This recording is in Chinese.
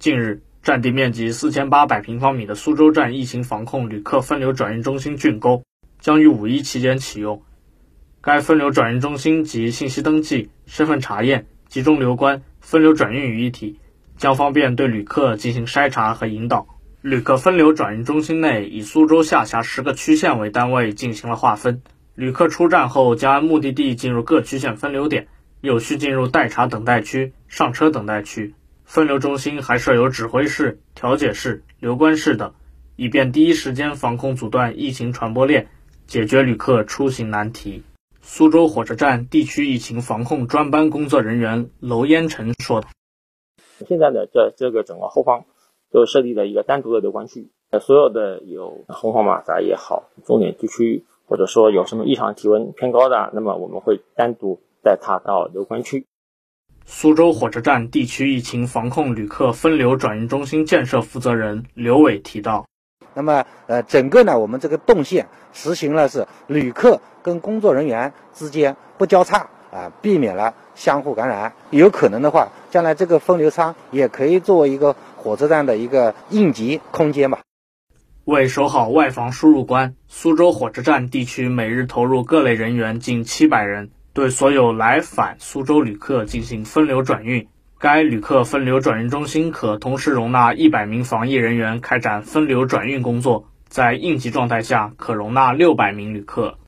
近日，占地面积四千八百平方米的苏州站疫情防控旅客分流转运中心竣工，将于五一期间启用。该分流转运中心集信息登记、身份查验、集中留观、分流转运于一体，将方便对旅客进行筛查和引导。旅客分流转运中心内以苏州下辖十个区县为单位进行了划分，旅客出站后将按目的地进入各区县分流点，有序进入待查等待区、上车等待区。分流中心还设有指挥室、调解室、留观室等，以便第一时间防控阻断疫情传播链，解决旅客出行难题。苏州火车站地区疫情防控专班工作人员娄烟成说：“现在的这这个整个后方都设立了一个单独的留观区，所有的有红黄马甲也好，重点地区或者说有什么异常体温偏高的，那么我们会单独带他到留观区。”苏州火车站地区疫情防控旅客分流转运中心建设负责人刘伟提到：“那么，呃，整个呢，我们这个动线实行了是旅客跟工作人员之间不交叉啊，避免了相互感染。有可能的话，将来这个分流舱也可以作为一个火车站的一个应急空间吧。”为守好外防输入关，苏州火车站地区每日投入各类人员近七百人。对所有来返苏州旅客进行分流转运，该旅客分流转运中心可同时容纳一百名防疫人员开展分流转运工作，在应急状态下可容纳六百名旅客。